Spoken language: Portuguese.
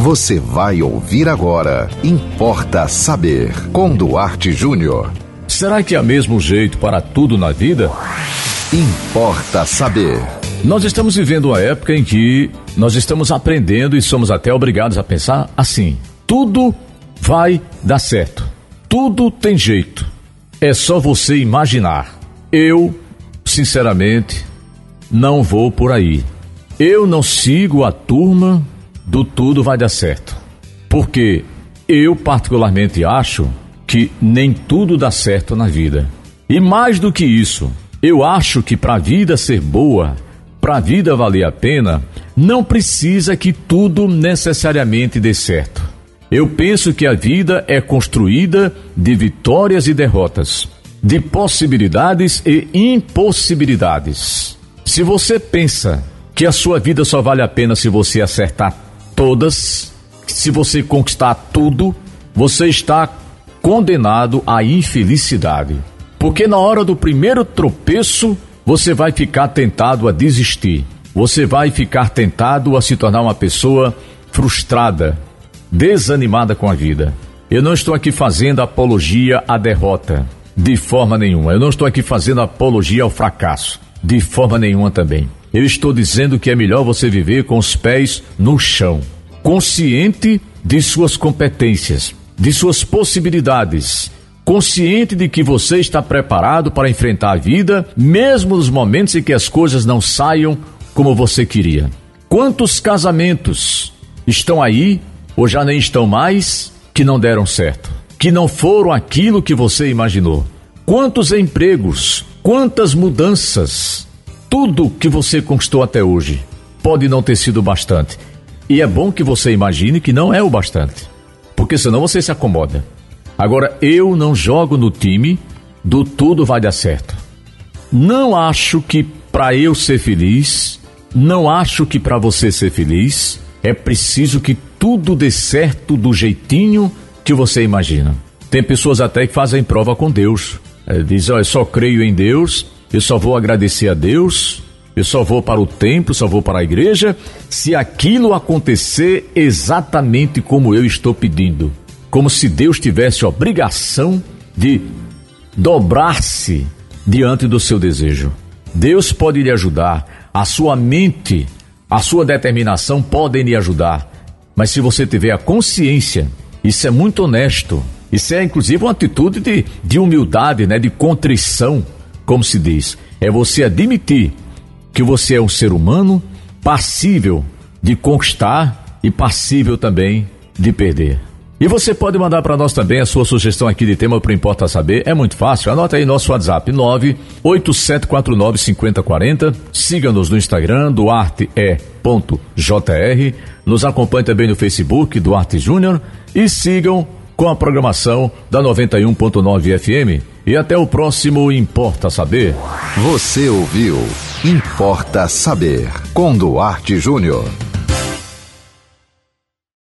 Você vai ouvir agora. Importa saber. Com Duarte Júnior. Será que há mesmo jeito para tudo na vida? Importa saber. Nós estamos vivendo uma época em que nós estamos aprendendo e somos até obrigados a pensar assim: tudo vai dar certo. Tudo tem jeito. É só você imaginar. Eu, sinceramente, não vou por aí. Eu não sigo a turma do tudo vai dar certo. Porque eu, particularmente, acho que nem tudo dá certo na vida. E mais do que isso, eu acho que para a vida ser boa, para a vida valer a pena, não precisa que tudo necessariamente dê certo. Eu penso que a vida é construída de vitórias e derrotas, de possibilidades e impossibilidades. Se você pensa que a sua vida só vale a pena se você acertar todas, se você conquistar tudo, você está condenado à infelicidade. Porque na hora do primeiro tropeço, você vai ficar tentado a desistir. Você vai ficar tentado a se tornar uma pessoa frustrada, desanimada com a vida. Eu não estou aqui fazendo apologia à derrota, de forma nenhuma. Eu não estou aqui fazendo apologia ao fracasso, de forma nenhuma também. Eu estou dizendo que é melhor você viver com os pés no chão, consciente de suas competências, de suas possibilidades, consciente de que você está preparado para enfrentar a vida, mesmo nos momentos em que as coisas não saiam como você queria. Quantos casamentos estão aí ou já nem estão mais, que não deram certo, que não foram aquilo que você imaginou. Quantos empregos, quantas mudanças, tudo que você conquistou até hoje pode não ter sido bastante. E é bom que você imagine que não é o bastante, porque senão você se acomoda. Agora, eu não jogo no time do tudo vai dar certo. Não acho que para eu ser feliz, não acho que para você ser feliz, é preciso que tudo dê certo do jeitinho que você imagina. Tem pessoas até que fazem prova com Deus. É, diz, eu só creio em Deus, eu só vou agradecer a Deus, eu só vou para o templo, só vou para a igreja, se aquilo acontecer exatamente como eu estou pedindo. Como se Deus tivesse obrigação de dobrar-se diante do seu desejo. Deus pode lhe ajudar, a sua mente, a sua determinação podem lhe ajudar, mas se você tiver a consciência, isso é muito honesto. Isso é inclusive uma atitude de, de humildade, né? de contrição, como se diz. É você admitir que você é um ser humano passível de conquistar e passível também de perder. E você pode mandar para nós também a sua sugestão aqui de tema para Importa Saber. É muito fácil. Anota aí nosso WhatsApp 987495040. Siga-nos no Instagram, duarte.jr. Nos acompanhe também no Facebook, Duarte Júnior. E sigam com a programação da 91.9 FM. E até o próximo Importa Saber. Você ouviu Importa Saber com Duarte Júnior.